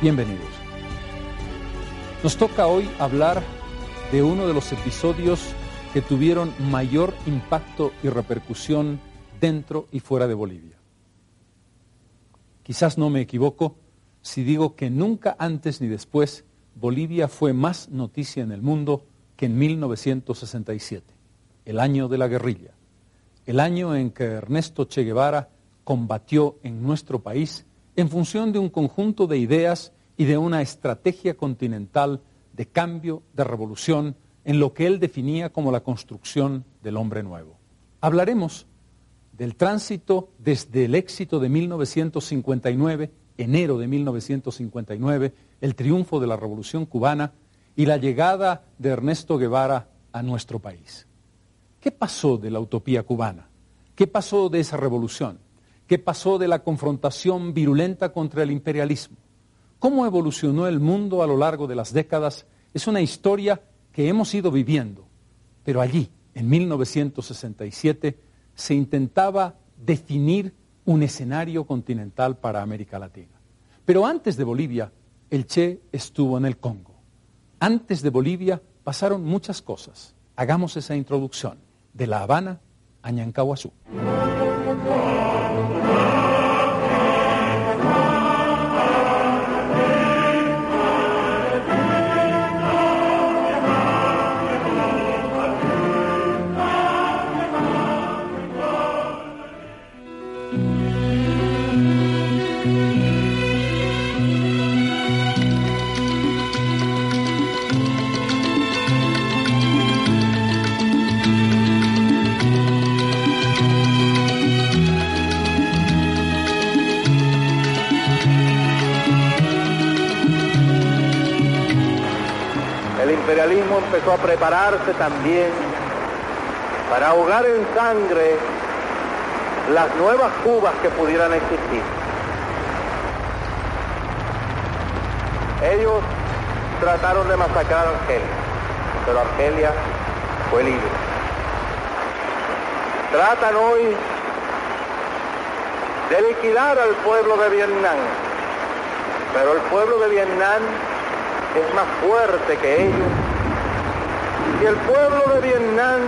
Bienvenidos. Nos toca hoy hablar de uno de los episodios que tuvieron mayor impacto y repercusión dentro y fuera de Bolivia. Quizás no me equivoco si digo que nunca antes ni después Bolivia fue más noticia en el mundo que en 1967, el año de la guerrilla, el año en que Ernesto Che Guevara combatió en nuestro país en función de un conjunto de ideas y de una estrategia continental de cambio, de revolución, en lo que él definía como la construcción del hombre nuevo. Hablaremos del tránsito desde el éxito de 1959, enero de 1959, el triunfo de la revolución cubana y la llegada de Ernesto Guevara a nuestro país. ¿Qué pasó de la utopía cubana? ¿Qué pasó de esa revolución? ¿Qué pasó de la confrontación virulenta contra el imperialismo? ¿Cómo evolucionó el mundo a lo largo de las décadas? Es una historia que hemos ido viviendo, pero allí, en 1967, se intentaba definir un escenario continental para América Latina. Pero antes de Bolivia, el Che estuvo en el Congo. Antes de Bolivia pasaron muchas cosas. Hagamos esa introducción, de La Habana a Ñancahuazú. Empezó a prepararse también para ahogar en sangre las nuevas Cubas que pudieran existir. Ellos trataron de masacrar a Argelia, pero Argelia fue libre. Tratan hoy de liquidar al pueblo de Vietnam, pero el pueblo de Vietnam es más fuerte que ellos. Y el pueblo de Vietnam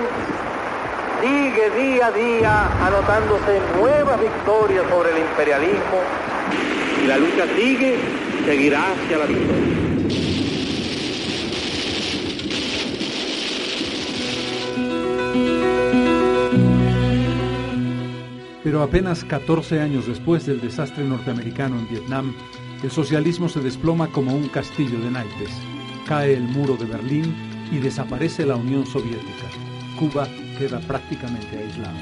sigue día a día anotándose nuevas victorias sobre el imperialismo y la lucha sigue, seguirá hacia la victoria. Pero apenas 14 años después del desastre norteamericano en Vietnam, el socialismo se desploma como un castillo de naipes. Cae el muro de Berlín y desaparece la Unión Soviética. Cuba queda prácticamente aislada.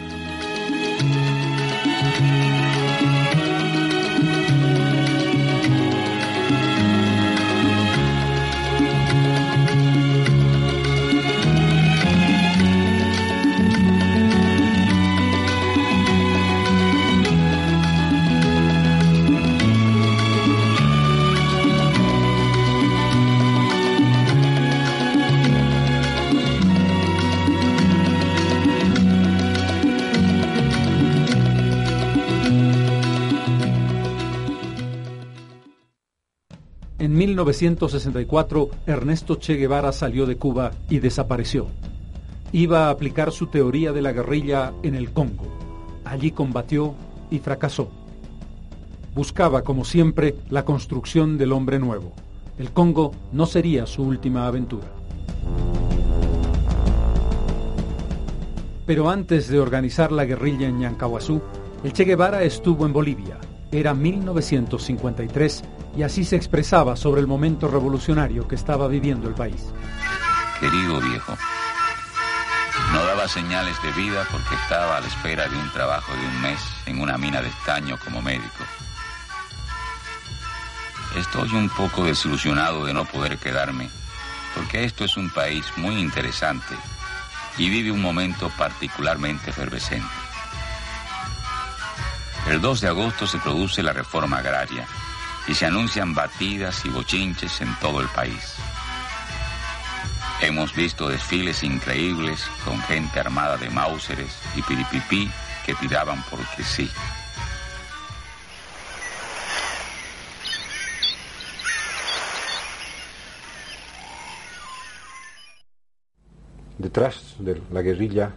En 1964, Ernesto Che Guevara salió de Cuba y desapareció. Iba a aplicar su teoría de la guerrilla en el Congo. Allí combatió y fracasó. Buscaba, como siempre, la construcción del hombre nuevo. El Congo no sería su última aventura. Pero antes de organizar la guerrilla en Ñancahuazú, el Che Guevara estuvo en Bolivia. Era 1953 y así se expresaba sobre el momento revolucionario que estaba viviendo el país. Querido viejo, no daba señales de vida porque estaba a la espera de un trabajo de un mes en una mina de estaño como médico. Estoy un poco desilusionado de no poder quedarme, porque esto es un país muy interesante y vive un momento particularmente efervescente. El 2 de agosto se produce la reforma agraria y se anuncian batidas y bochinches en todo el país. Hemos visto desfiles increíbles con gente armada de mauseres y piripipí que tiraban porque sí. Detrás de la guerrilla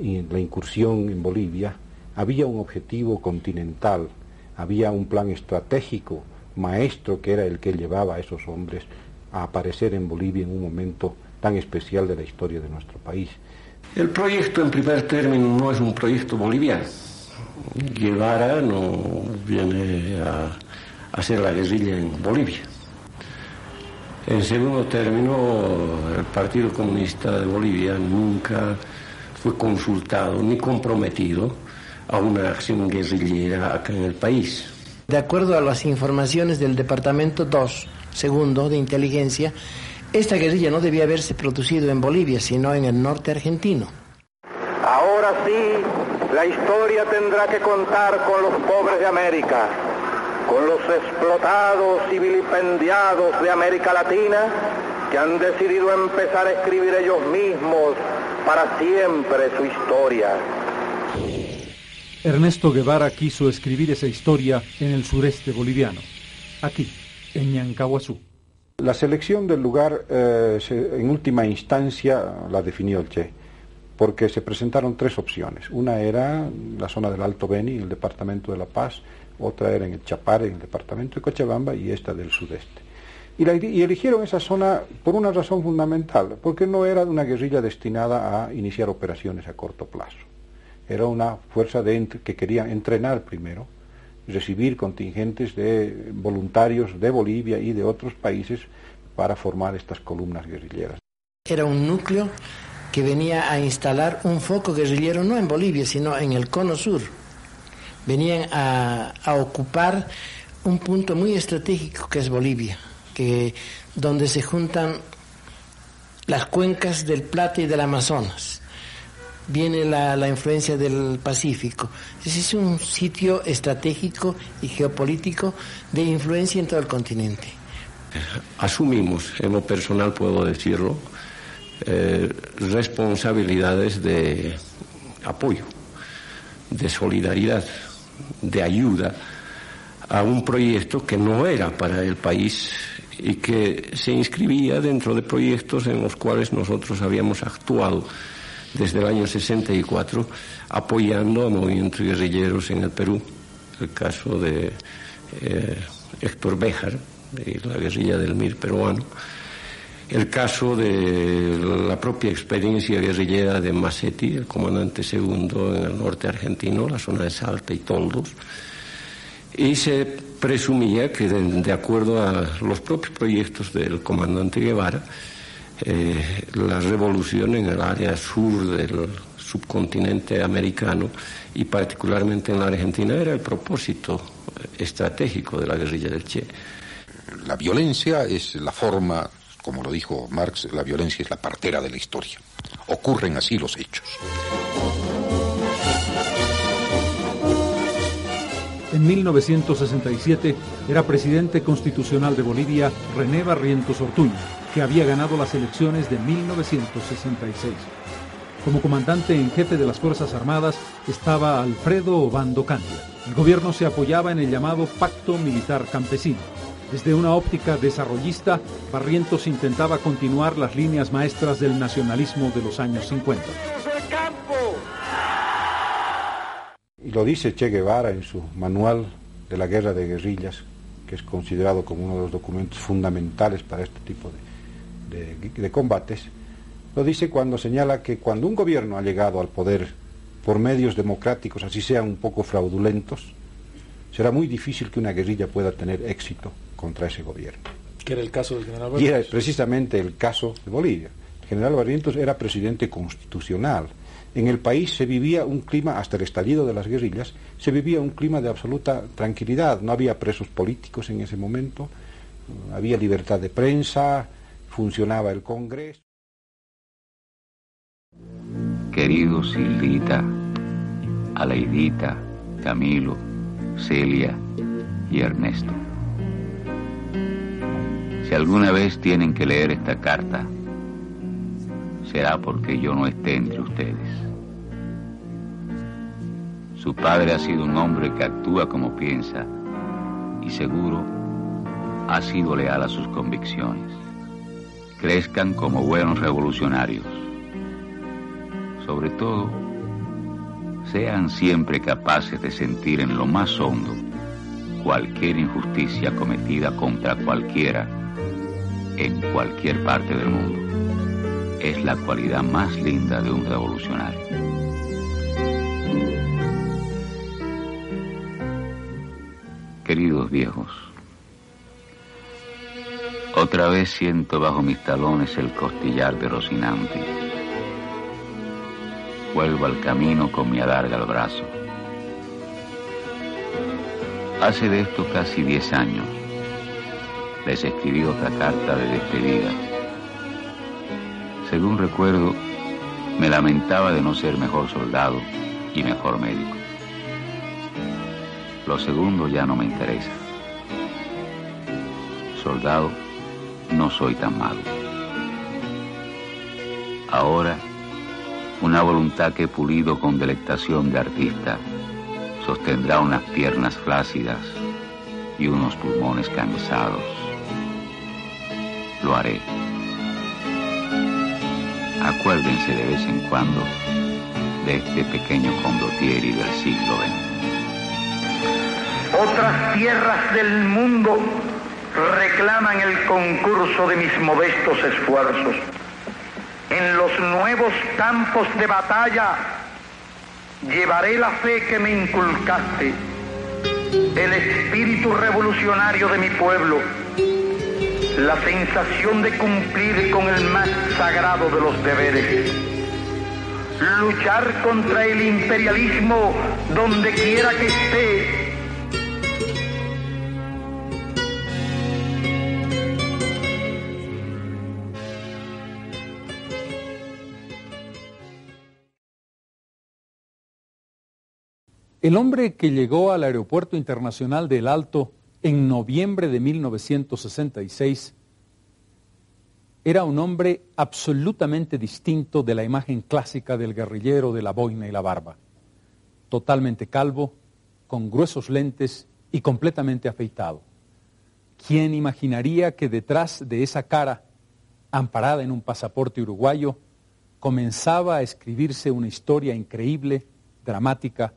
y la incursión en Bolivia había un objetivo continental, había un plan estratégico maestro que era el que llevaba a esos hombres a aparecer en Bolivia en un momento tan especial de la historia de nuestro país. El proyecto en primer término no es un proyecto boliviano. Guevara no viene a hacer la guerrilla en Bolivia. En segundo término, el Partido Comunista de Bolivia nunca fue consultado ni comprometido a una acción guerrillera acá en el país. De acuerdo a las informaciones del Departamento 2, segundo, de inteligencia, esta guerrilla no debía haberse producido en Bolivia, sino en el norte argentino. Ahora sí, la historia tendrá que contar con los pobres de América, con los explotados y vilipendiados de América Latina, que han decidido empezar a escribir ellos mismos para siempre su historia. Ernesto Guevara quiso escribir esa historia en el sureste boliviano, aquí, en Ñancahuazú. La selección del lugar, eh, en última instancia, la definió el Che, porque se presentaron tres opciones. Una era la zona del Alto Beni, el departamento de La Paz, otra era en el Chapare, en el departamento de Cochabamba, y esta del sudeste. Y, y, eligieron esa zona por una razón fundamental, porque no era una guerrilla destinada a iniciar operaciones a corto plazo era una fuerza de, que quería entrenar primero, recibir contingentes de voluntarios de Bolivia y de otros países para formar estas columnas guerrilleras. Era un núcleo que venía a instalar un foco guerrillero no en Bolivia, sino en el cono sur. Venían a, a ocupar un punto muy estratégico que es Bolivia, que, donde se juntan las cuencas del Plata y del Amazonas viene la, la, influencia del Pacífico. Ese es un sitio estratégico y geopolítico de influencia en todo el continente. Asumimos, en lo personal puedo decirlo, eh, responsabilidades de apoyo, de solidaridad, de ayuda a un proyecto que no era para el país y que se inscribía dentro de proyectos en los cuales nosotros habíamos actuado desde el año 64 apoyando a movimientos guerrilleros en el Perú. El caso de eh, Héctor Béjar, de la guerrilla del MIR peruano. El caso de la propia experiencia guerrillera de Massetti, el comandante segundo en el norte argentino, la zona de Salta y Toldos. Y se presumía que, de acuerdo a los propios proyectos del comandante Guevara, eh, la revolución en el área sur del subcontinente americano y particularmente en la Argentina era el propósito estratégico de la guerrilla del Che. La violencia es la forma, como lo dijo Marx, la violencia es la partera de la historia. Ocurren así los hechos. En 1967 era presidente constitucional de Bolivia René Barrientos Ortuño, que había ganado las elecciones de 1966. Como comandante en jefe de las Fuerzas Armadas estaba Alfredo Obando Candia. El gobierno se apoyaba en el llamado Pacto Militar Campesino. Desde una óptica desarrollista, Barrientos intentaba continuar las líneas maestras del nacionalismo de los años 50. Y lo dice Che Guevara en su manual de la guerra de guerrillas, que es considerado como uno de los documentos fundamentales para este tipo de, de combates, lo dice cuando señala que cuando un gobierno ha llegado al poder por medios democráticos, así sean un poco fraudulentos, será muy difícil que una guerrilla pueda tener éxito contra ese gobierno. Que era el caso del general Barrientos. Y era precisamente el caso de Bolivia. El general Barrientos era presidente constitucional. En el país se vivía un clima, hasta el estallido de las guerrillas, se vivía un clima de absoluta tranquilidad. No había presos políticos en ese momento, había libertad de prensa, funcionaba el Congreso. Querido Silvita, Aleidita, Camilo, Celia y Ernesto. Si alguna vez tienen que leer esta carta, será porque yo no esté entre ustedes. Su padre ha sido un hombre que actúa como piensa y seguro ha sido leal a sus convicciones. Crezcan como buenos revolucionarios. Sobre todo, sean siempre capaces de sentir en lo más hondo cualquier injusticia cometida contra cualquiera en cualquier parte del mundo. Es la cualidad más linda de un revolucionario. Queridos viejos, otra vez siento bajo mis talones el costillar de Rocinante vuelvo al camino con mi adarga al brazo. Hace de esto casi diez años les escribí otra carta de despedida. Según recuerdo, me lamentaba de no ser mejor soldado y mejor médico. Lo segundo ya no me interesa. Soldado, no soy tan malo. Ahora una voluntad que pulido con delectación de artista sostendrá unas piernas flácidas y unos pulmones cansados. Lo haré. Acuérdense de vez en cuando de este pequeño condottieri del siglo XX. Otras tierras del mundo reclaman el concurso de mis modestos esfuerzos. En los nuevos campos de batalla llevaré la fe que me inculcaste, el espíritu revolucionario de mi pueblo, la sensación de cumplir con el más sagrado de los deberes, luchar contra el imperialismo donde quiera que esté El hombre que llegó al Aeropuerto Internacional del Alto en noviembre de 1966 era un hombre absolutamente distinto de la imagen clásica del guerrillero de la boina y la barba. Totalmente calvo, con gruesos lentes y completamente afeitado. ¿Quién imaginaría que detrás de esa cara, amparada en un pasaporte uruguayo, comenzaba a escribirse una historia increíble, dramática,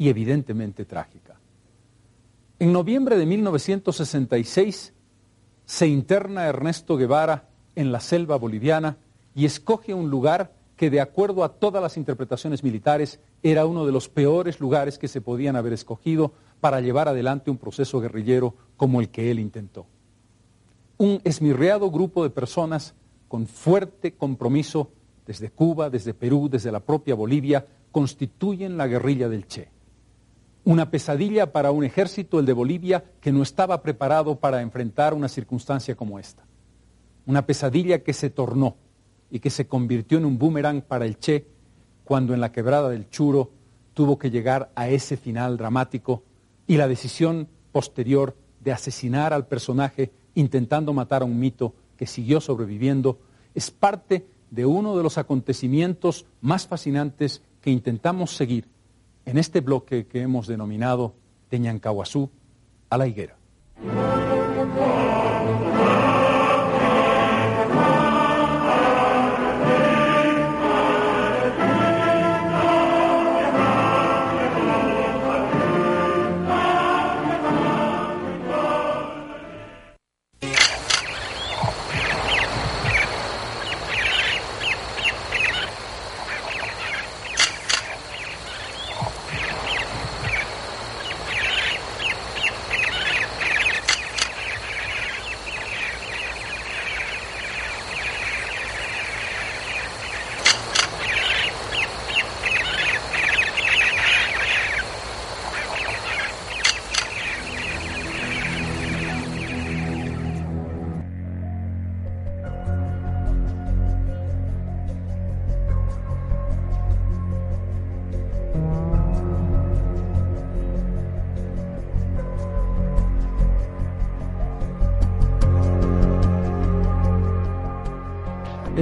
y evidentemente trágica. En noviembre de 1966 se interna Ernesto Guevara en la selva boliviana y escoge un lugar que de acuerdo a todas las interpretaciones militares era uno de los peores lugares que se podían haber escogido para llevar adelante un proceso guerrillero como el que él intentó. Un esmirreado grupo de personas con fuerte compromiso desde Cuba, desde Perú, desde la propia Bolivia, constituyen la guerrilla del Che. Una pesadilla para un ejército, el de Bolivia, que no estaba preparado para enfrentar una circunstancia como esta. Una pesadilla que se tornó y que se convirtió en un boomerang para el Che cuando en la quebrada del Churo tuvo que llegar a ese final dramático y la decisión posterior de asesinar al personaje intentando matar a un mito que siguió sobreviviendo es parte de uno de los acontecimientos más fascinantes que intentamos seguir en este bloque que hemos denominado de a la higuera.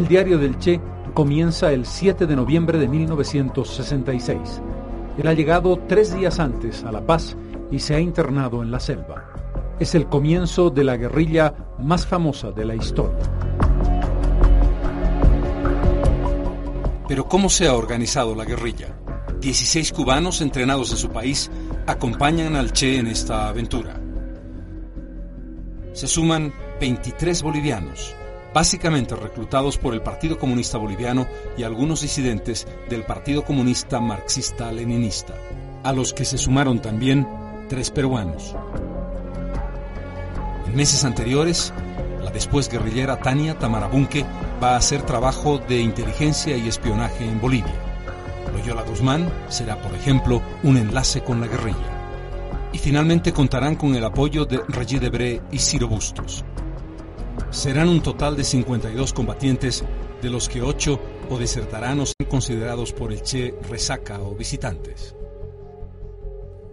El diario del Che comienza el 7 de noviembre de 1966. Él ha llegado tres días antes a La Paz y se ha internado en la selva. Es el comienzo de la guerrilla más famosa de la historia. Pero ¿cómo se ha organizado la guerrilla? 16 cubanos entrenados en su país acompañan al Che en esta aventura. Se suman 23 bolivianos, básicamente reclutados por el Partido Comunista Boliviano y algunos disidentes del Partido Comunista Marxista-Leninista, a los que se sumaron también tres peruanos. En meses anteriores, la después guerrillera Tania Tamarabunque va a hacer trabajo de inteligencia y espionaje en Bolivia. Loyola Guzmán será, por ejemplo, un enlace con la guerrilla. Y finalmente contarán con el apoyo de Regis Debré y Ciro Bustos. Serán un total de 52 combatientes, de los que 8 o desertarán o sean considerados por el Che resaca o visitantes.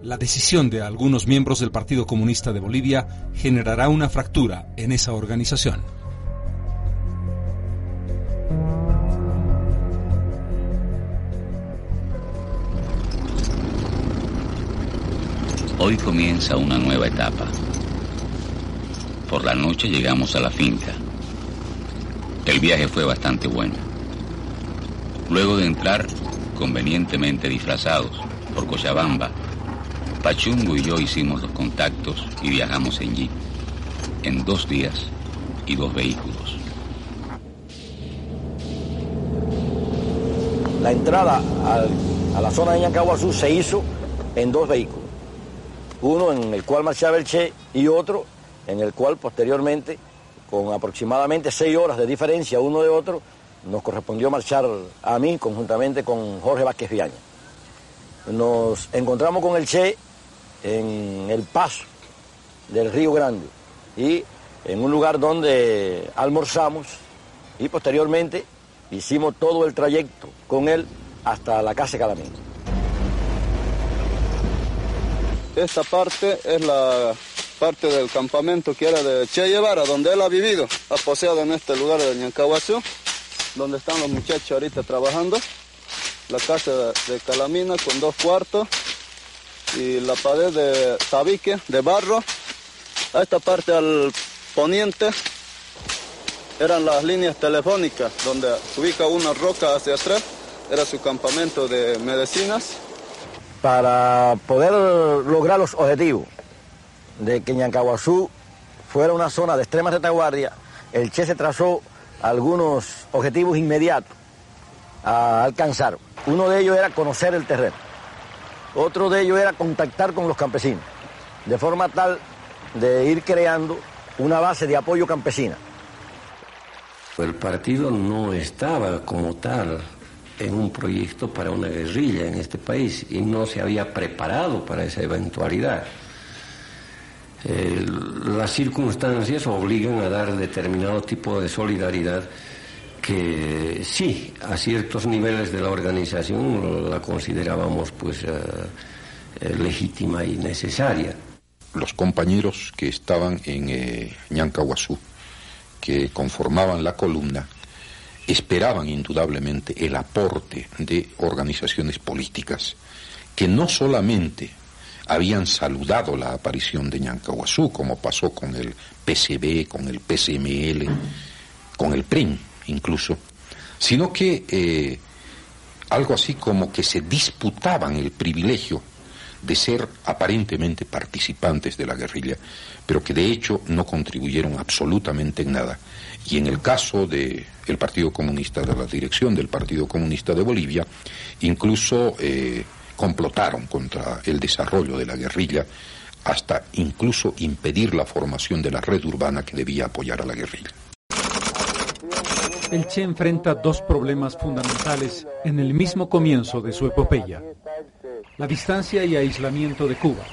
La decisión de algunos miembros del Partido Comunista de Bolivia generará una fractura en esa organización. Hoy comienza una nueva etapa. Por la noche llegamos a la finca. El viaje fue bastante bueno. Luego de entrar, convenientemente disfrazados, por Cochabamba, Pachungo y yo hicimos los contactos y viajamos en jeep, en dos días y dos vehículos. La entrada a la zona de Ñancahuazú se hizo en dos vehículos, uno en el cual marchaba el Che y otro en el cual posteriormente, con aproximadamente seis horas de diferencia uno de otro, nos correspondió marchar a mí conjuntamente con Jorge Vázquez Viaña. Nos encontramos con el Che en el paso del Río Grande y en un lugar donde almorzamos y posteriormente hicimos todo el trayecto con él hasta la casa Calamín. Esta parte es la parte del campamento que era de Che Guevara, donde él ha vivido, ha poseado en este lugar de Ñancahuazú, donde están los muchachos ahorita trabajando. La casa de Calamina con dos cuartos, y la pared de tabique, de barro. A esta parte al poniente eran las líneas telefónicas donde se ubica una roca hacia atrás, era su campamento de medicinas. Para poder lograr los objetivos de que Ñancahuazú fuera una zona de extrema retaguardia, el Che se trazó algunos objetivos inmediatos a alcanzar. Uno de ellos era conocer el terreno. Otro de ellos era contactar con los campesinos, de forma tal de ir creando una base de apoyo campesina. El partido no estaba como tal en un proyecto para una guerrilla en este país y no se había preparado para esa eventualidad. Las circunstancias obligan a dar determinado tipo de solidaridad que sí, a ciertos niveles de la organización la considerábamos pues eh, eh, legítima y necesaria. Los compañeros que estaban en eh, que conformaban la columna, esperaban indudablemente el aporte de organizaciones políticas que no solamente habían saludado la aparición de Ñancahuazú, como pasó con el PCB, con el PCML, con el PRIM, incluso, sino que eh, algo así como que se disputaban el privilegio de ser aparentemente participantes de la guerrilla, pero que de hecho no contribuyeron absolutamente en nada. Y en el caso del el Partido Comunista, de la dirección del Partido Comunista de Bolivia, incluso eh, complotaron contra el desarrollo de la guerrilla hasta incluso impedir la formación de la red urbana que debía apoyar a la guerrilla. El Che enfrenta dos problemas fundamentales en el mismo comienzo de su epopeya. La distancia y aislamiento de Cuba.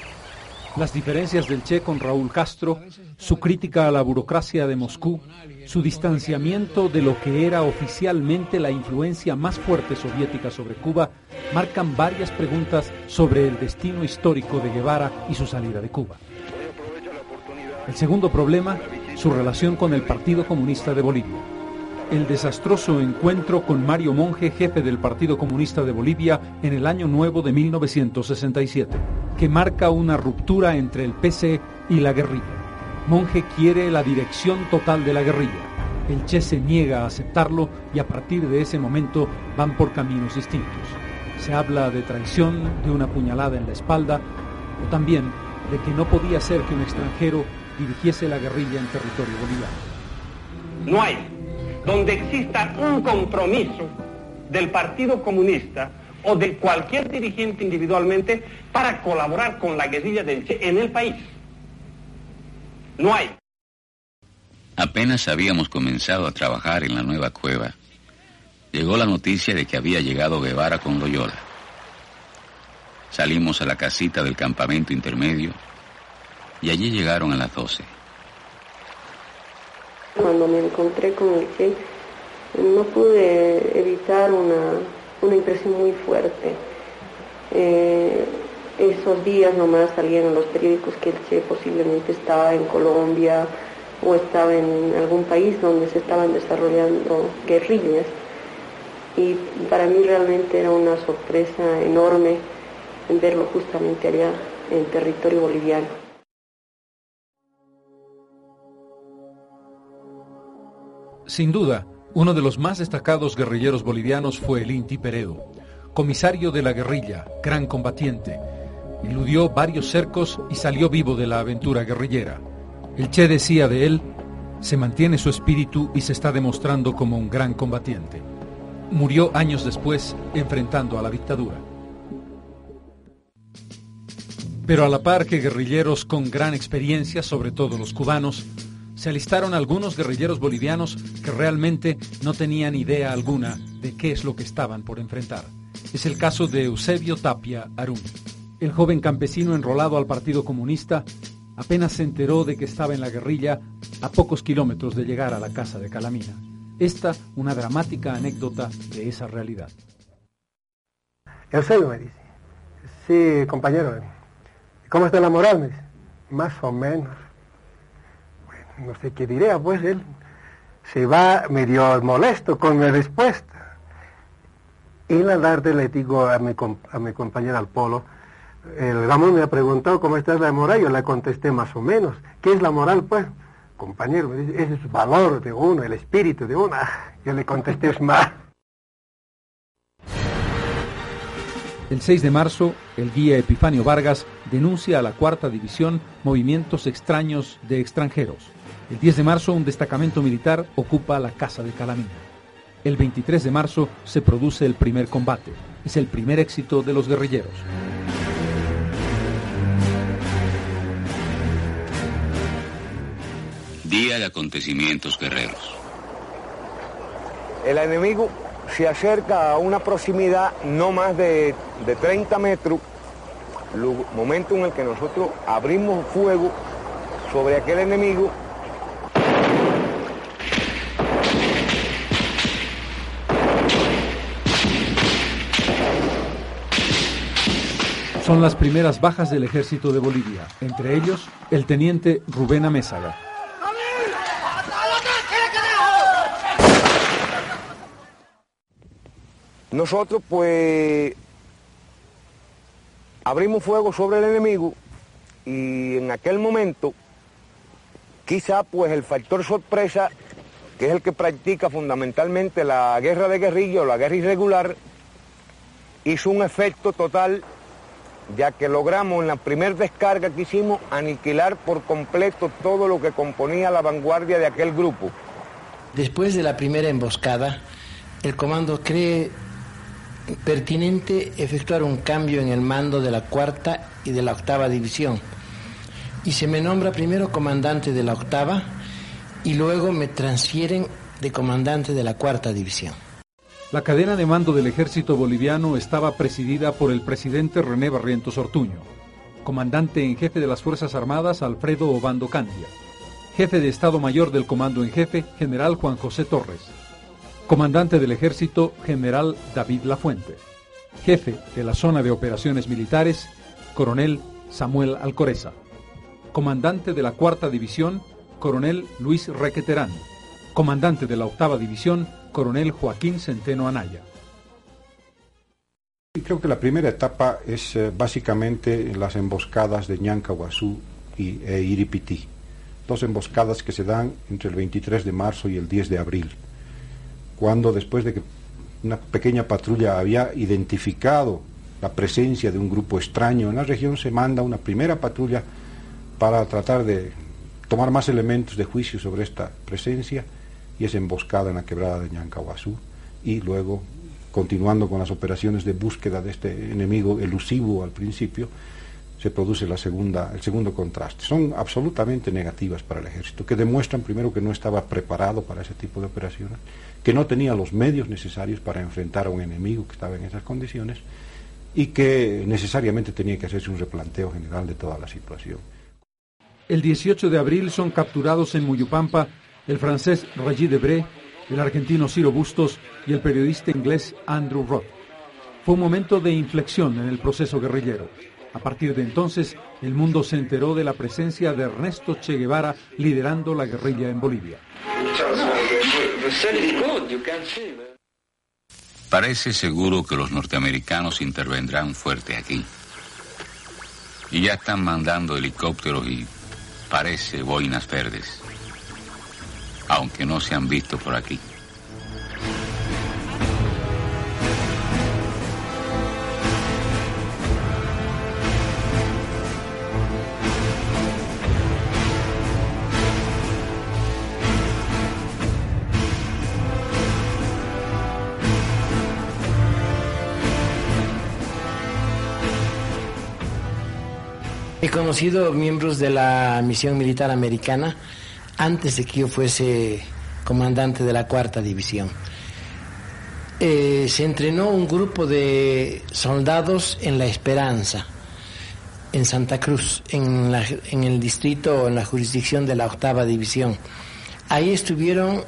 Las diferencias del Che con Raúl Castro, su crítica a la burocracia de Moscú, su distanciamiento de lo que era oficialmente la influencia más fuerte soviética sobre Cuba, marcan varias preguntas sobre el destino histórico de Guevara y su salida de Cuba. El segundo problema, su relación con el Partido Comunista de Bolivia. El desastroso encuentro con Mario Monge, jefe del Partido Comunista de Bolivia, en el año nuevo de 1967, que marca una ruptura entre el PC y la guerrilla. Monge quiere la dirección total de la guerrilla. El Che se niega a aceptarlo y a partir de ese momento van por caminos distintos. Se habla de traición, de una puñalada en la espalda, o también de que no podía ser que un extranjero dirigiese la guerrilla en territorio boliviano. No hay donde exista un compromiso del Partido Comunista o de cualquier dirigente individualmente para colaborar con la guerrilla del Che en el país. No hay. Apenas habíamos comenzado a trabajar en la nueva cueva, llegó la noticia de que había llegado Guevara con Loyola. Salimos a la casita del campamento intermedio y allí llegaron a las 12. Cuando me encontré con el Che, no pude evitar una, una impresión muy fuerte. Eh, esos días nomás salían en los periódicos que el Che posiblemente estaba en Colombia o estaba en algún país donde se estaban desarrollando guerrillas. Y para mí realmente era una sorpresa enorme verlo justamente allá en territorio boliviano. Sin duda, uno de los más destacados guerrilleros bolivianos fue el Inti Peredo, comisario de la guerrilla, gran combatiente. Iludió varios cercos y salió vivo de la aventura guerrillera. El Che decía de él, se mantiene su espíritu y se está demostrando como un gran combatiente. Murió años después enfrentando a la dictadura. Pero a la par que guerrilleros con gran experiencia, sobre todo los cubanos, se alistaron algunos guerrilleros bolivianos que realmente no tenían idea alguna de qué es lo que estaban por enfrentar. Es el caso de Eusebio Tapia Arún. El joven campesino enrolado al Partido Comunista apenas se enteró de que estaba en la guerrilla a pocos kilómetros de llegar a la casa de Calamina. Esta una dramática anécdota de esa realidad. Eusebio me dice, sí, compañero, ¿cómo está la moral? Me dice, más o menos no sé qué diría, pues él se va medio molesto con mi respuesta. Y en la tarde le digo a mi, a mi compañera al polo, el Ramón me ha preguntado cómo está la moral, yo le contesté más o menos. ¿Qué es la moral, pues? Compañero, me dice, ese es el valor de uno, el espíritu de uno. Yo le contesté, es más. El 6 de marzo, el guía Epifanio Vargas denuncia a la cuarta división movimientos extraños de extranjeros. El 10 de marzo un destacamento militar ocupa la casa de Calamina. El 23 de marzo se produce el primer combate. Es el primer éxito de los guerrilleros. Día de acontecimientos guerreros. El enemigo se acerca a una proximidad no más de, de 30 metros, momento en el que nosotros abrimos fuego sobre aquel enemigo Son las primeras bajas del ejército de Bolivia, entre ellos el teniente Rubén Amézaga. Nosotros pues abrimos fuego sobre el enemigo y en aquel momento quizá pues el factor sorpresa, que es el que practica fundamentalmente la guerra de guerrilla o la guerra irregular, hizo un efecto total ya que logramos en la primera descarga que hicimos aniquilar por completo todo lo que componía la vanguardia de aquel grupo. Después de la primera emboscada, el comando cree pertinente efectuar un cambio en el mando de la cuarta y de la octava división. Y se me nombra primero comandante de la octava y luego me transfieren de comandante de la cuarta división. La cadena de mando del ejército boliviano estaba presidida por el presidente René Barrientos Ortuño, comandante en jefe de las Fuerzas Armadas Alfredo Obando Candia, jefe de Estado Mayor del Comando en Jefe General Juan José Torres, comandante del ejército General David Lafuente, jefe de la zona de operaciones militares Coronel Samuel Alcoreza, comandante de la Cuarta División Coronel Luis Requeterán, Comandante de la octava división, coronel Joaquín Centeno Anaya. Creo que la primera etapa es eh, básicamente las emboscadas de Ñancahuazú y, e Iripití. Dos emboscadas que se dan entre el 23 de marzo y el 10 de abril, cuando después de que una pequeña patrulla había identificado la presencia de un grupo extraño en la región, se manda una primera patrulla para tratar de tomar más elementos de juicio sobre esta presencia y es emboscada en la quebrada de Ñancahuazú y luego continuando con las operaciones de búsqueda de este enemigo elusivo al principio, se produce la segunda, el segundo contraste. Son absolutamente negativas para el ejército, que demuestran primero que no estaba preparado para ese tipo de operaciones, que no tenía los medios necesarios para enfrentar a un enemigo que estaba en esas condiciones y que necesariamente tenía que hacerse un replanteo general de toda la situación. El 18 de abril son capturados en Muyupampa el francés Regis Debré el argentino Ciro Bustos y el periodista inglés Andrew Roth. Fue un momento de inflexión en el proceso guerrillero. A partir de entonces, el mundo se enteró de la presencia de Ernesto Che Guevara liderando la guerrilla en Bolivia. Parece seguro que los norteamericanos intervendrán fuerte aquí. Y ya están mandando helicópteros y parece boinas verdes aunque no se han visto por aquí. He conocido miembros de la misión militar americana antes de que yo fuese comandante de la cuarta división. Eh, se entrenó un grupo de soldados en La Esperanza, en Santa Cruz, en, el distrito, en la jurisdicción de la octava división. Ahí estuvieron,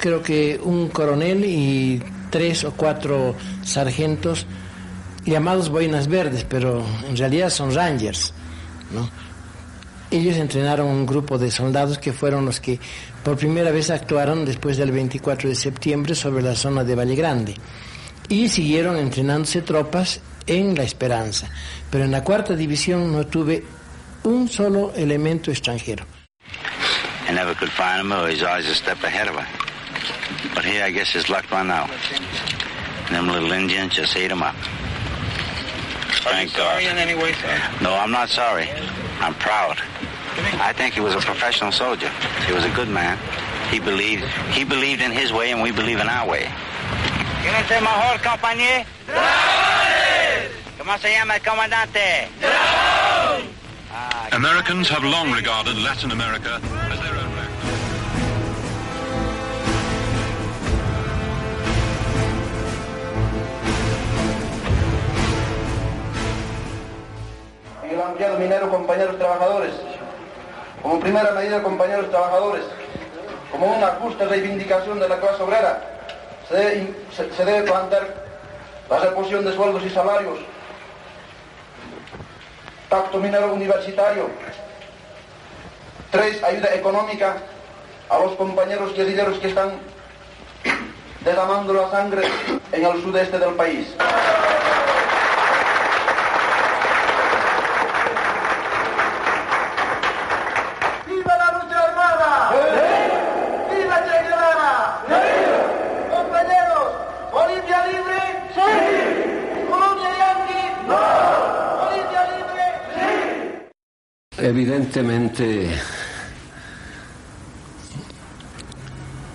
creo que un coronel y tres o cuatro sargentos llamados boinas verdes, pero en realidad son rangers, ¿no? Ellos entrenaron un grupo de soldados que fueron los que por primera vez actuaron después del 24 de septiembre sobre la zona de Valle Grande y siguieron entrenándose tropas en La Esperanza. Pero en la cuarta división no tuve un solo elemento extranjero. I never could find him or he's always a step ahead of her. But here I guess his luck run out. Them little Indians just ate him up. Are you sorry in any way, sir? No, I'm not sorry. I'm proud. I think he was a professional soldier. He was a good man. He believed he believed in his way and we believe in our way. ¿Quién es el mejor compañero? ¿Cómo se llama el comandante? Americans have long regarded Latin America as their minero, compañeros trabajadores, como primera medida, compañeros trabajadores, como una justa reivindicación de la clase obrera, se debe, se, plantear la reposición de sueldos y salarios, pacto minero universitario, tres, ayuda económica a los compañeros guerrilleros que están derramando la sangre en el sudeste del país. ¡Viva la lucha armada! ¡Viva Che Guevara! Compañeros, ¿Bolivia libre? ¡Sí! ¿Colombia yanqui? ¡No! ¿Bolivia libre? ¡Sí! Evidentemente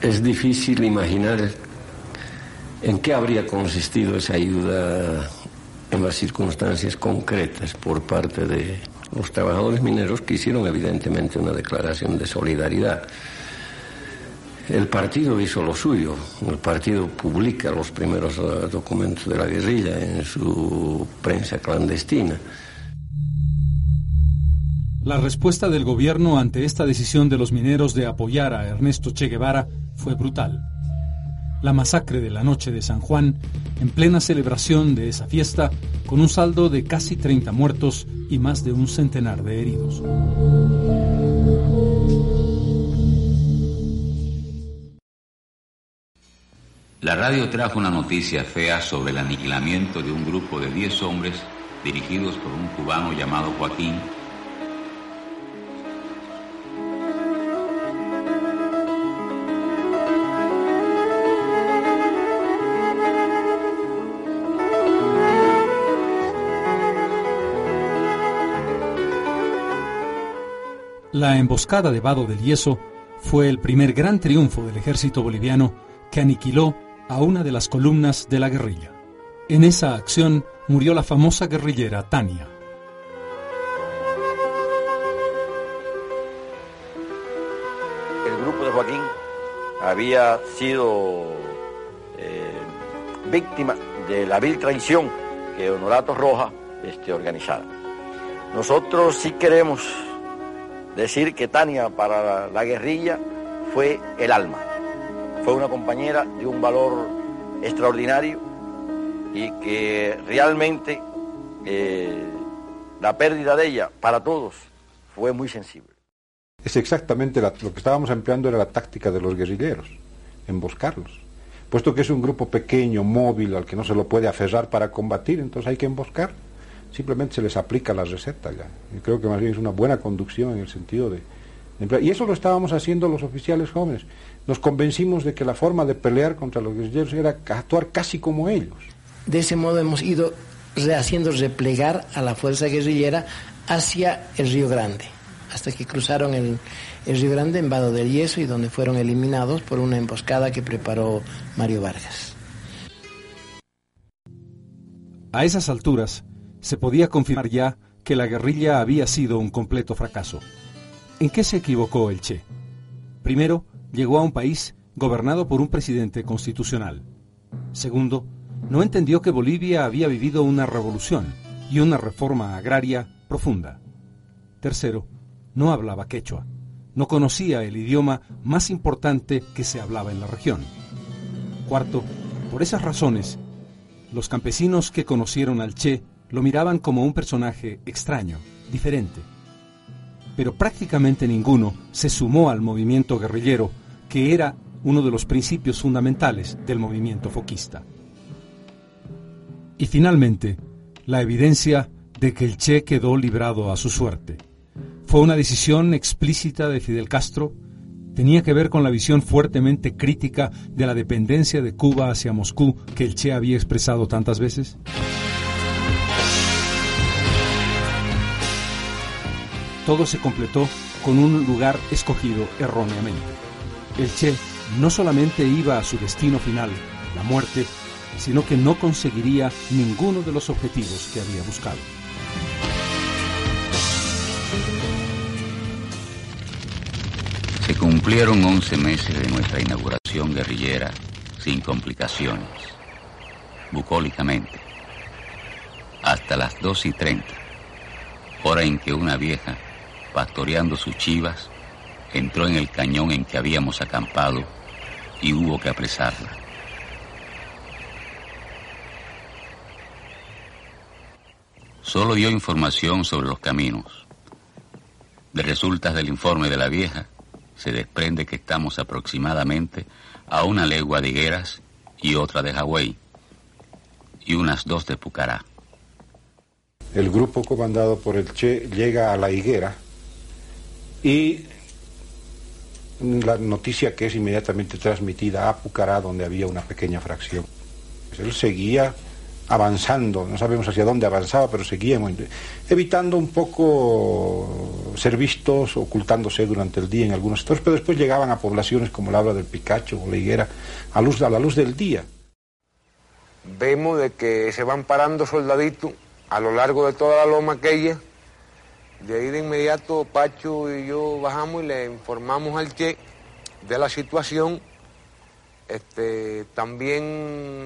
es difícil imaginar en qué habría consistido esa ayuda en las circunstancias concretas por parte de los trabajadores mineros que hicieron evidentemente una declaración de solidaridad. El partido hizo lo suyo, el partido publica los primeros documentos de la guerrilla en su prensa clandestina. La respuesta del gobierno ante esta decisión de los mineros de apoyar a Ernesto Che Guevara fue brutal. La masacre de la noche de San Juan, en plena celebración de esa fiesta, con un saldo de casi 30 muertos y más de un centenar de heridos. La radio trajo una noticia fea sobre el aniquilamiento de un grupo de 10 hombres dirigidos por un cubano llamado Joaquín La emboscada de Vado del Yeso fue el primer gran triunfo del ejército boliviano que aniquiló a una de las columnas de la guerrilla. En esa acción murió la famosa guerrillera Tania. El grupo de Joaquín había sido eh, víctima de la vil traición que Honorato Roja este, organizaba. Nosotros sí queremos decir que Tania para la guerrilla fue el alma. Fue una compañera de un valor extraordinario y que realmente eh, la pérdida de ella para todos fue muy sensible. Es exactamente lo que estábamos empleando era la táctica de los guerrilleros, emboscarlos. Puesto que es un grupo pequeño, móvil, al que no se lo puede aferrar para combatir, entonces hay que emboscar. Simplemente se les aplica la receta ya. Y creo que más bien es una buena conducción en el sentido de, de y eso lo estábamos haciendo los oficiales jóvenes. Nos convencimos de que la forma de pelear contra los guerrilleros era actuar casi como ellos. De ese modo hemos ido haciendo replegar a la fuerza guerrillera hacia el Río Grande, hasta que cruzaron el, el Río Grande en Vado del Yeso y donde fueron eliminados por una emboscada que preparó Mario Vargas. A esas alturas se podía confirmar ya que la guerrilla había sido un completo fracaso. ¿En qué se equivocó el Che? Primero, llegó a un país gobernado por un presidente constitucional. Segundo, no entendió que Bolivia había vivido una revolución y una reforma agraria profunda. Tercero, no hablaba quechua. No conocía el idioma más importante que se hablaba en la región. Cuarto, por esas razones, los campesinos que conocieron al Che lo miraban como un personaje extraño, diferente. Pero prácticamente ninguno se sumó al movimiento guerrillero, que era uno de los principios fundamentales del movimiento foquista. Y finalmente, la evidencia de que el Che quedó librado a su suerte. Fue una decisión explícita de Fidel Castro, tenía que ver con la visión fuertemente crítica de la dependencia de Cuba hacia Moscú que el Che había expresado tantas veces. Todo se completó con un lugar escogido erróneamente. El Che no solamente iba a su destino final, la muerte, sino que no conseguiría ninguno de los objetivos que había buscado. Se cumplieron 11 meses de nuestra inauguración guerrillera sin complicaciones, bucólicamente, hasta las 2 y 30, hora en que una vieja, pastoreando sus chivas, entró en el cañón en que habíamos acampado y hubo que apresarla. Solo dio información sobre los caminos. De resultas del informe de la vieja, se desprende que estamos aproximadamente a una legua de Higueras y otra de Hawái, y unas dos de Pucará. El grupo comandado por el Che llega a la higuera y la noticia que es inmediatamente transmitida a Pucará, donde había una pequeña fracción. Él seguía avanzando, no sabemos hacia dónde avanzaba, pero seguíamos, evitando un poco ser vistos, ocultándose durante el día en algunos sectores, pero después llegaban a poblaciones como la habla del Picacho o la Higuera, a la luz del día. Vemos de que se van parando soldaditos a lo largo de toda la loma aquella. De ahí de inmediato Pacho y yo bajamos y le informamos al Che de la situación este, también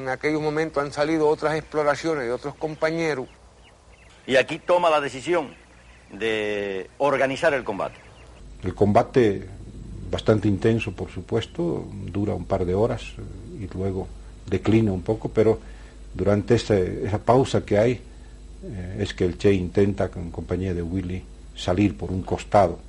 en aquellos momentos han salido otras exploraciones de otros compañeros. Y aquí toma la decisión de organizar el combate. El combate bastante intenso, por supuesto, dura un par de horas y luego declina un poco, pero durante esa pausa que hay eh, es que el Che intenta, con compañía de Willy, salir por un costado.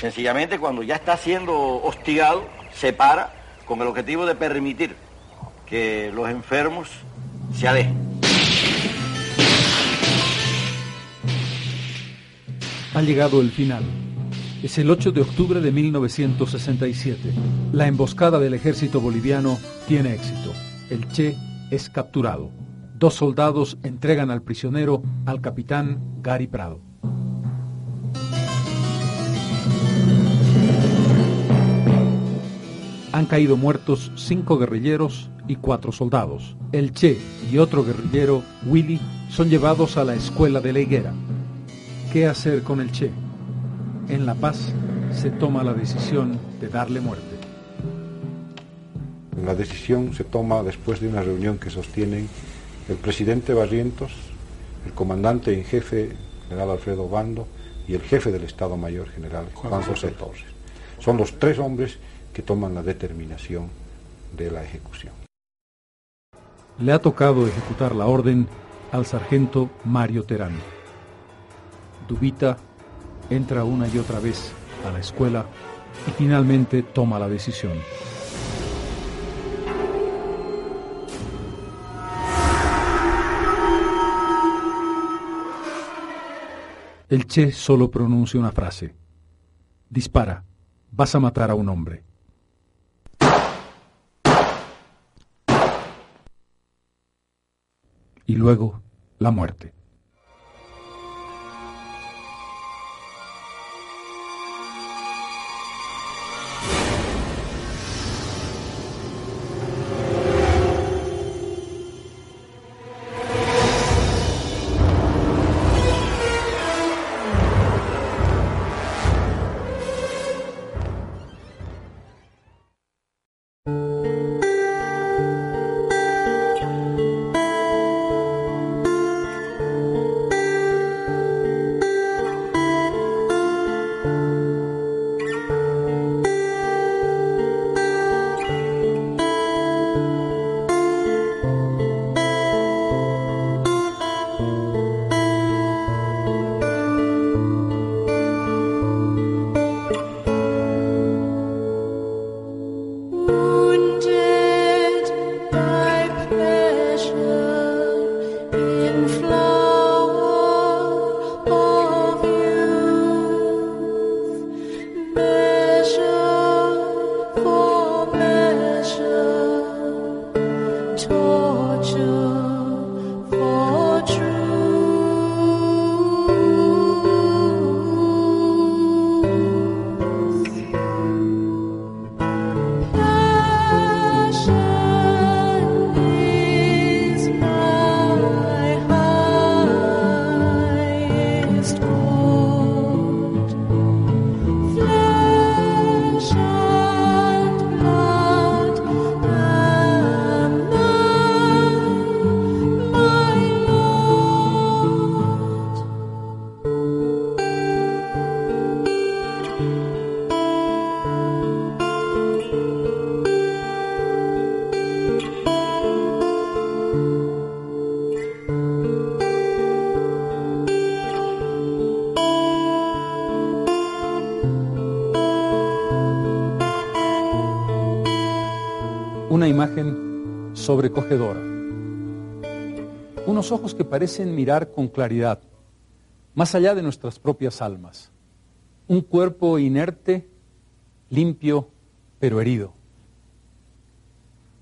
Sencillamente cuando ya está siendo hostigado, se para con el objetivo de permitir que los enfermos se alejen. Ha llegado el final. Es el 8 de octubre de 1967. La emboscada del ejército boliviano tiene éxito. El Che es capturado. Dos soldados entregan al prisionero al capitán Gary Prado. Han caído muertos cinco guerrilleros y cuatro soldados. El Che y otro guerrillero, Willy, son llevados a la escuela de la higuera. ¿Qué hacer con el Che? En La Paz se toma la decisión de darle muerte. La decisión se toma después de una reunión que sostienen el presidente Barrientos, el comandante en jefe, general Alfredo Bando, y el jefe del Estado Mayor General, Juan José Torres. Son los tres hombres que toman la determinación de la ejecución. Le ha tocado ejecutar la orden al sargento Mario Terán. Dubita, entra una y otra vez a la escuela y finalmente toma la decisión. El Che solo pronuncia una frase. Dispara, vas a matar a un hombre. Y luego la muerte. Imagen sobrecogedora. Unos ojos que parecen mirar con claridad, más allá de nuestras propias almas. Un cuerpo inerte, limpio, pero herido.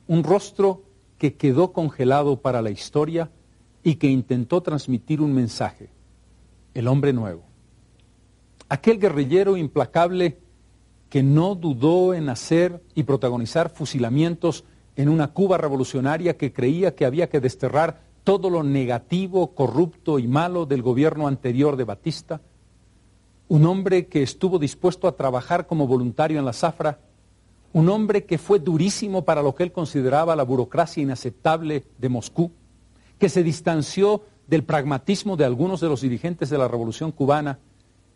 Un rostro que quedó congelado para la historia y que intentó transmitir un mensaje, el hombre nuevo. Aquel guerrillero implacable que no dudó en hacer y protagonizar fusilamientos en una Cuba revolucionaria que creía que había que desterrar todo lo negativo, corrupto y malo del gobierno anterior de Batista, un hombre que estuvo dispuesto a trabajar como voluntario en la zafra, un hombre que fue durísimo para lo que él consideraba la burocracia inaceptable de Moscú, que se distanció del pragmatismo de algunos de los dirigentes de la revolución cubana.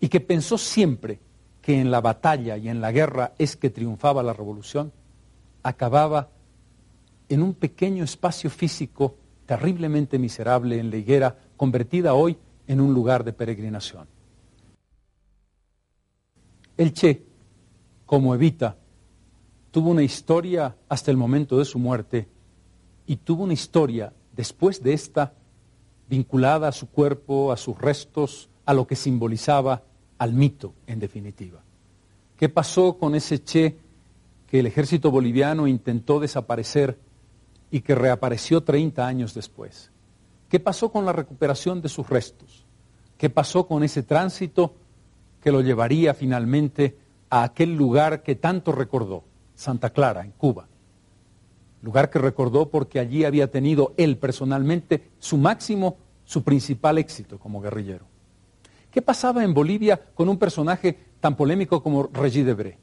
Y que pensó siempre que en la batalla y en la guerra es que triunfaba la revolución, acababa en un pequeño espacio físico terriblemente miserable en la higuera, convertida hoy en un lugar de peregrinación. El Che, como Evita, tuvo una historia hasta el momento de su muerte y tuvo una historia después de esta vinculada a su cuerpo, a sus restos, a lo que simbolizaba al mito, en definitiva. ¿Qué pasó con ese Che que el ejército boliviano intentó desaparecer y que reapareció 30 años después? ¿Qué pasó con la recuperación de sus restos? ¿Qué pasó con ese tránsito que lo llevaría finalmente a aquel lugar que tanto recordó, Santa Clara, en Cuba? Lugar que recordó porque allí había tenido él personalmente su máximo, su principal éxito como guerrillero. ¿Qué pasaba en Bolivia con un personaje tan polémico como Regis Debré?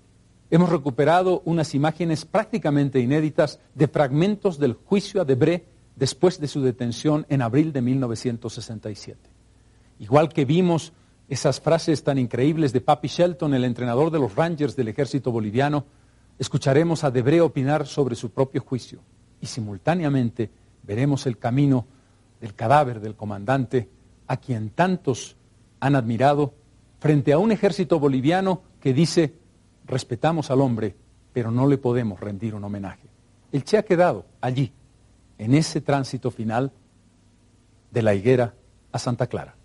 Hemos recuperado unas imágenes prácticamente inéditas de fragmentos del juicio a Debré después de su detención en abril de 1967. Igual que vimos esas frases tan increíbles de Papi Shelton, el entrenador de los Rangers del ejército boliviano, escucharemos a Debré opinar sobre su propio juicio y simultáneamente veremos el camino del cadáver del comandante a quien tantos han admirado frente a un ejército boliviano que dice, respetamos al hombre, pero no le podemos rendir un homenaje. El Che ha quedado allí, en ese tránsito final de la higuera a Santa Clara.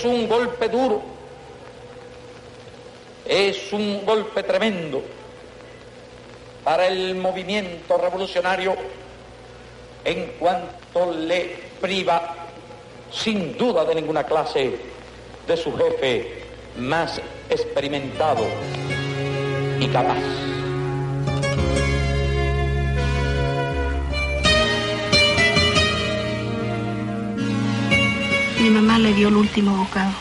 Es un golpe duro, es un golpe tremendo para el movimiento revolucionario en cuanto le priva sin duda de ninguna clase de su jefe más experimentado y capaz. Mi mamá le dio el último bocado.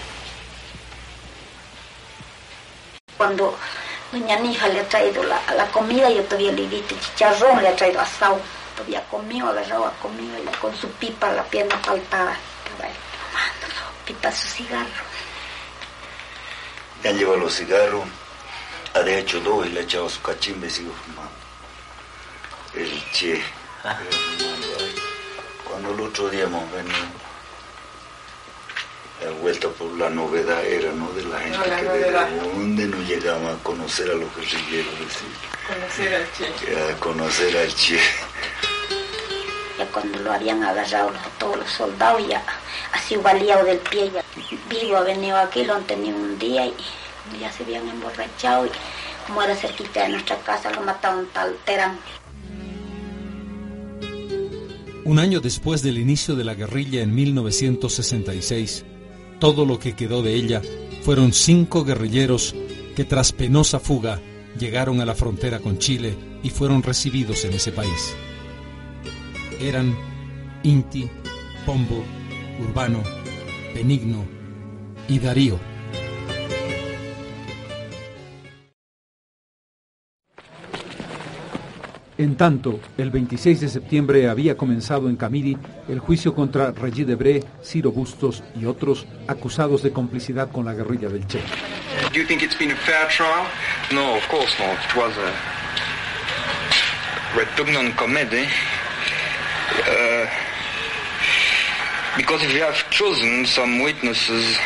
Cuando doña Nija le ha traído la, la comida, yo todavía le di chicharrón, le ha traído asado. Todavía comió, agarrado a comido y con su pipa, la pierna faltada. Estaba él tomándolo, pipa su cigarro. Le han llevado los cigarros, ha de hecho dos y le ha echado su cachimbe y sigo fumando. El che, Cuando el otro día hemos venido vuelta por la novedad era, ¿no? De la gente que de dónde no llegaba a conocer a los guerrilleros, decir. Conocer al Che. A conocer al Che. Ya cuando lo habían agarrado a todos los soldados, ya así baleado del pie, ya vivo ha venido aquí, lo han tenido un día y ya se habían emborrachado y como era cerquita de nuestra casa, lo mataron tal Terán. Un año después del inicio de la guerrilla en 1966, todo lo que quedó de ella fueron cinco guerrilleros que tras penosa fuga llegaron a la frontera con Chile y fueron recibidos en ese país. Eran Inti, Pombo, Urbano, Benigno y Darío. En tanto, el 26 de septiembre había comenzado en Camiri el juicio contra Regis Debré, Ciro Bustos y otros acusados de complicidad con la guerrilla del Che. Do you think it's been a fair trial? No, of course not. It was a repugnant comedy. Uh, because we have chosen some witnesses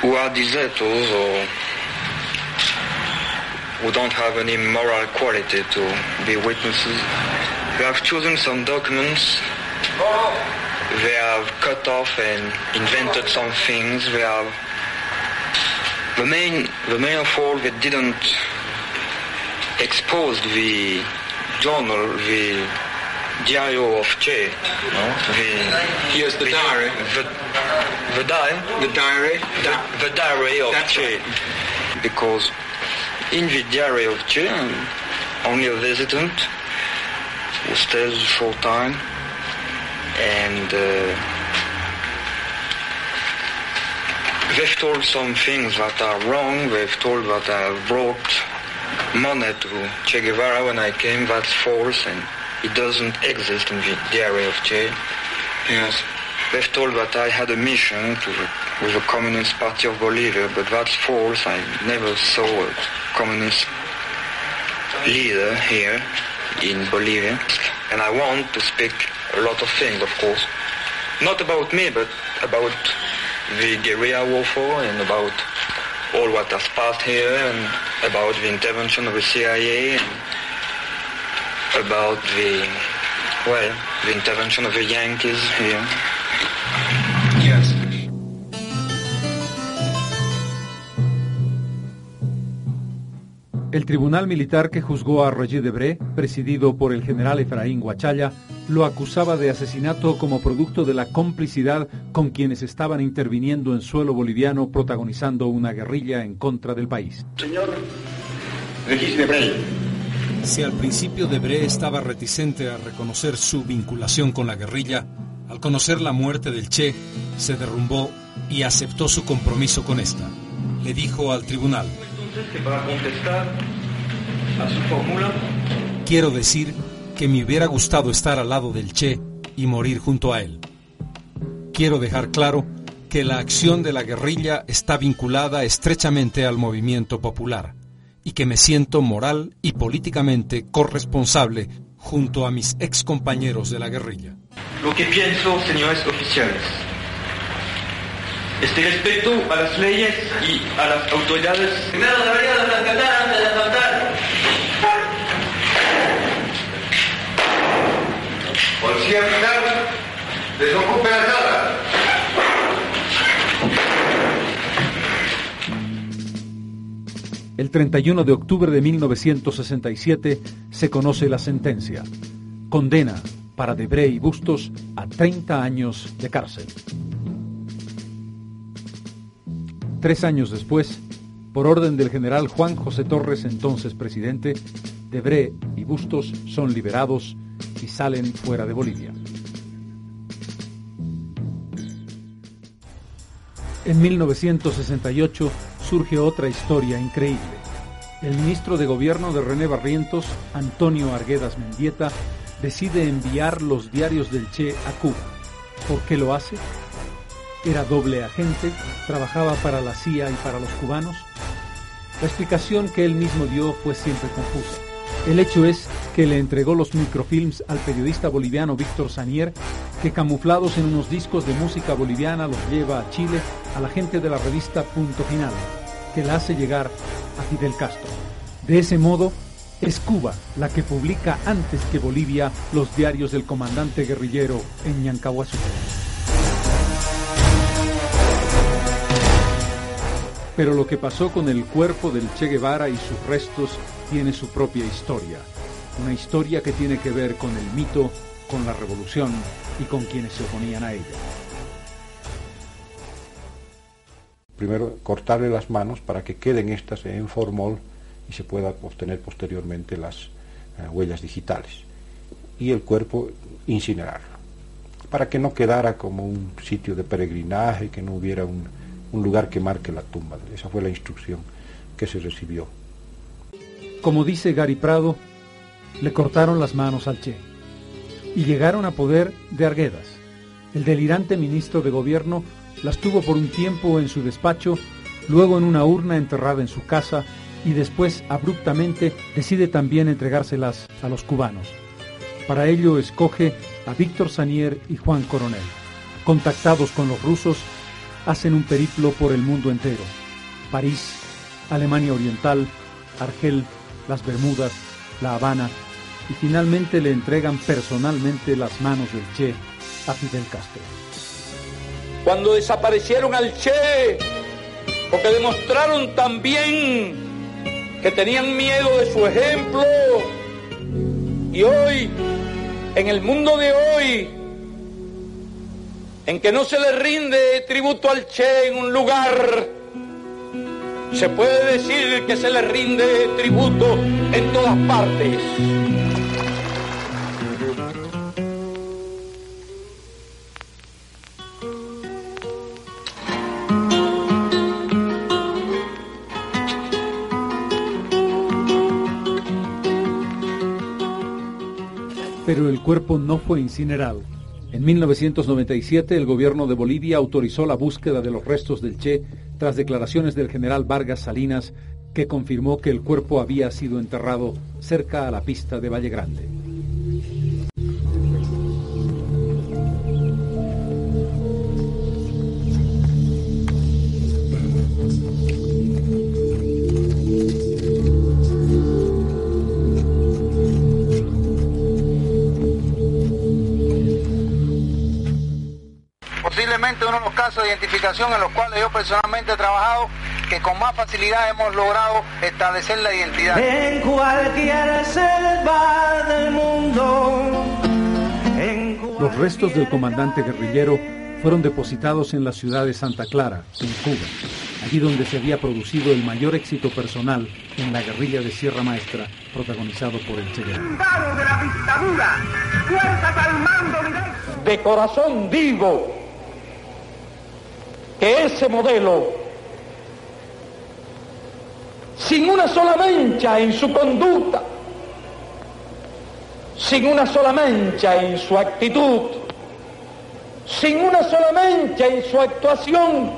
who are deserters or who don't have any moral quality to be witnesses. They have chosen some documents. They have cut off and invented some things. They have the main, the main of all, they didn't expose the journal, the diario of Che. No? The, Here's the, diary. The, the diary. The diary. The, the diary of That's Che. right. Because in the diary of Che, only a visitant who stays a short time and uh, they've told some things that are wrong. They've told that I brought money to Che Guevara when I came. That's false, and it doesn't exist in the diary of Che. Yes. They've told that I had a mission to, with the Communist Party of Bolivia, but that's false. I never saw a communist leader here in Bolivia. And I want to speak a lot of things, of course. Not about me, but about the guerrilla warfare and about all what has passed here and about the intervention of the CIA and about the, well, the intervention of the Yankees here. El tribunal militar que juzgó a Roger Debré, presidido por el general Efraín Guachaya, lo acusaba de asesinato como producto de la complicidad con quienes estaban interviniendo en suelo boliviano protagonizando una guerrilla en contra del país. Señor Regis Debré. Si al principio Debré estaba reticente a reconocer su vinculación con la guerrilla, al conocer la muerte del Che, se derrumbó y aceptó su compromiso con esta. Le dijo al tribunal, que para contestar a su fórmula quiero decir que me hubiera gustado estar al lado del Che y morir junto a él. Quiero dejar claro que la acción de la guerrilla está vinculada estrechamente al movimiento popular y que me siento moral y políticamente corresponsable junto a mis ex compañeros de la guerrilla. lo que pienso, señores oficiales. Este respeto a las leyes y a las autoridades. Primero respetar antes de militar, desocupe la sala. El 31 de octubre de 1967 se conoce la sentencia. Condena para Debré y Bustos a 30 años de cárcel. Tres años después, por orden del general Juan José Torres, entonces presidente, Debré y Bustos son liberados y salen fuera de Bolivia. En 1968 surge otra historia increíble. El ministro de Gobierno de René Barrientos, Antonio Arguedas Mendieta, decide enviar los diarios del Che a Cuba. ¿Por qué lo hace? ¿Era doble agente? ¿Trabajaba para la CIA y para los cubanos? La explicación que él mismo dio fue siempre confusa. El hecho es que le entregó los microfilms al periodista boliviano Víctor Sanier, que camuflados en unos discos de música boliviana los lleva a Chile a la gente de la revista Punto Final, que la hace llegar a Fidel Castro. De ese modo, es Cuba la que publica antes que Bolivia los diarios del comandante guerrillero en Ñancahuazú. Pero lo que pasó con el cuerpo del Che Guevara y sus restos tiene su propia historia. Una historia que tiene que ver con el mito, con la revolución y con quienes se oponían a ella. Primero, cortarle las manos para que queden estas en formol y se pueda obtener posteriormente las eh, huellas digitales. Y el cuerpo incinerarlo, para que no quedara como un sitio de peregrinaje, que no hubiera un, un lugar que marque la tumba. Esa fue la instrucción que se recibió. Como dice Gary Prado, le cortaron las manos al Che y llegaron a poder de Arguedas. El delirante ministro de gobierno las tuvo por un tiempo en su despacho, luego en una urna enterrada en su casa y después abruptamente decide también entregárselas a los cubanos. Para ello escoge a Víctor Sanier y Juan Coronel. Contactados con los rusos, hacen un periplo por el mundo entero. París, Alemania Oriental, Argel, las Bermudas, La Habana y finalmente le entregan personalmente las manos del Che a Fidel Castro. Cuando desaparecieron al Che, porque demostraron también que tenían miedo de su ejemplo. Y hoy, en el mundo de hoy, en que no se le rinde tributo al Che en un lugar, se puede decir que se le rinde tributo en todas partes. Pero el cuerpo no fue incinerado. En 1997 el gobierno de Bolivia autorizó la búsqueda de los restos del Che tras declaraciones del general Vargas Salinas que confirmó que el cuerpo había sido enterrado cerca a la pista de Valle Grande. Casos de identificación en los cuales yo personalmente he trabajado, que con más facilidad hemos logrado establecer la identidad. En cualquier selva del mundo. Los restos del comandante guerrillero fueron depositados en la ciudad de Santa Clara, en Cuba, allí donde se había producido el mayor éxito personal en la guerrilla de Sierra Maestra, protagonizado por el Che Guevara. de la dictadura, fuerzas al mando De corazón digo que ese modelo, sin una sola mancha en su conducta, sin una sola mancha en su actitud, sin una sola mancha en su actuación,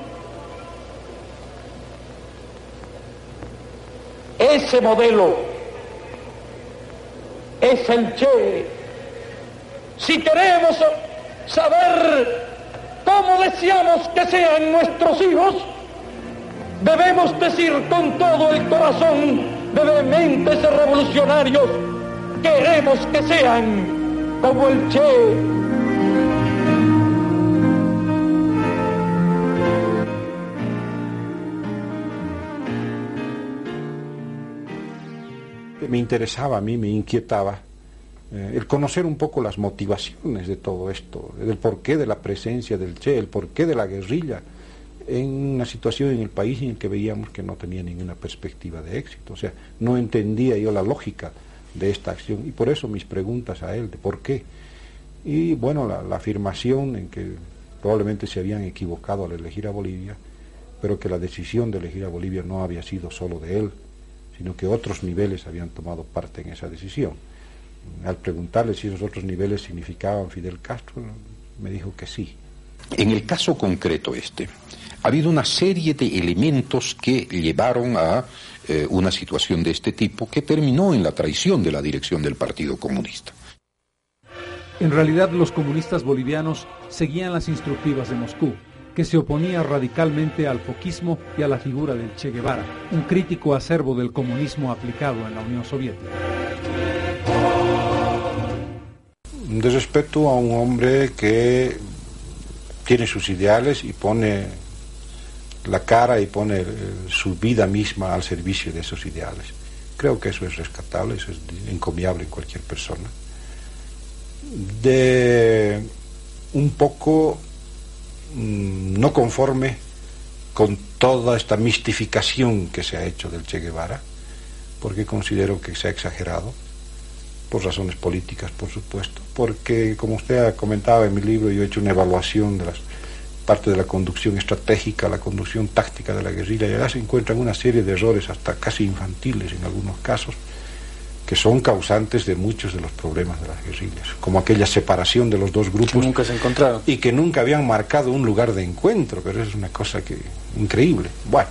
ese modelo es el Che. Si queremos saber cómo deseamos que sean nuestros hijos, debemos decir con todo el corazón de vehementes revolucionarios, queremos que sean como el Che. Me interesaba a mí, me inquietaba eh, el conocer un poco las motivaciones de todo esto, del porqué de la presencia del Che, el porqué de la guerrilla en una situación en el país en el que veíamos que no tenía ninguna perspectiva de éxito. O sea, no entendía yo la lógica de esta acción y por eso mis preguntas a él de por qué. Y bueno, la, la afirmación en que probablemente se habían equivocado al elegir a Bolivia, pero que la decisión de elegir a Bolivia no había sido solo de él, sino que otros niveles habían tomado parte en esa decisión al preguntarle si esos otros niveles significaban Fidel Castro, me dijo que sí. En el caso concreto este, ha habido una serie de elementos que llevaron a eh, una situación de este tipo que terminó en la traición de la dirección del Partido Comunista. En realidad los comunistas bolivianos seguían las instructivas de Moscú, que se oponía radicalmente al foquismo y a la figura del Che Guevara, un crítico acervo del comunismo aplicado en la Unión Soviética de respeto a un hombre que tiene sus ideales y pone la cara y pone su vida misma al servicio de esos ideales. Creo que eso es rescatable, eso es encomiable en cualquier persona. De un poco mm, no conforme con toda esta mistificación que se ha hecho del Che Guevara, porque considero que se ha exagerado por razones políticas, por supuesto, porque como usted ha comentado en mi libro, yo he hecho una evaluación de las parte de la conducción estratégica, la conducción táctica de la guerrilla, y allá se encuentran una serie de errores, hasta casi infantiles en algunos casos, que son causantes de muchos de los problemas de las guerrillas, como aquella separación de los dos grupos. Que nunca se encontraron. Y que nunca habían marcado un lugar de encuentro, pero eso es una cosa que increíble. Bueno,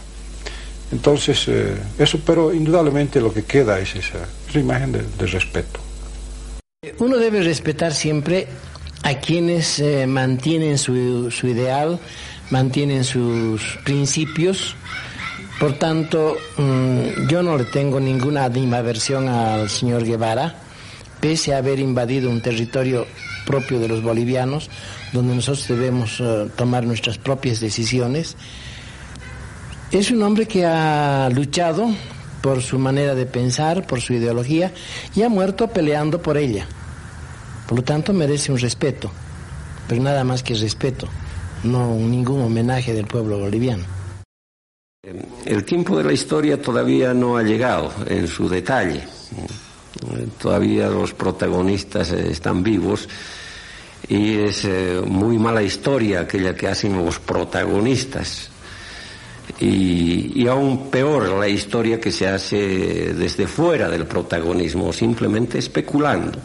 entonces, eh, eso, pero indudablemente lo que queda es esa, esa imagen de, de respeto. Uno debe respetar siempre a quienes eh, mantienen su, su, ideal, mantienen sus principios. Por tanto, mmm, yo no le tengo ninguna animaversión al señor Guevara, pese a haber invadido un territorio propio de los bolivianos, donde nosotros debemos uh, tomar nuestras propias decisiones. Es un hombre que ha luchado por su manera de pensar, por su ideología, y ha muerto peleando por ella. Por lo tanto, merece un respeto, pero nada más que respeto, no ningún homenaje del pueblo boliviano. El tiempo de la historia todavía no ha llegado en su detalle. Todavía los protagonistas están vivos y es eh, muy mala historia aquella que hacen los protagonistas. Y, y, aún peor la historia que se hace desde fuera del protagonismo, simplemente especulando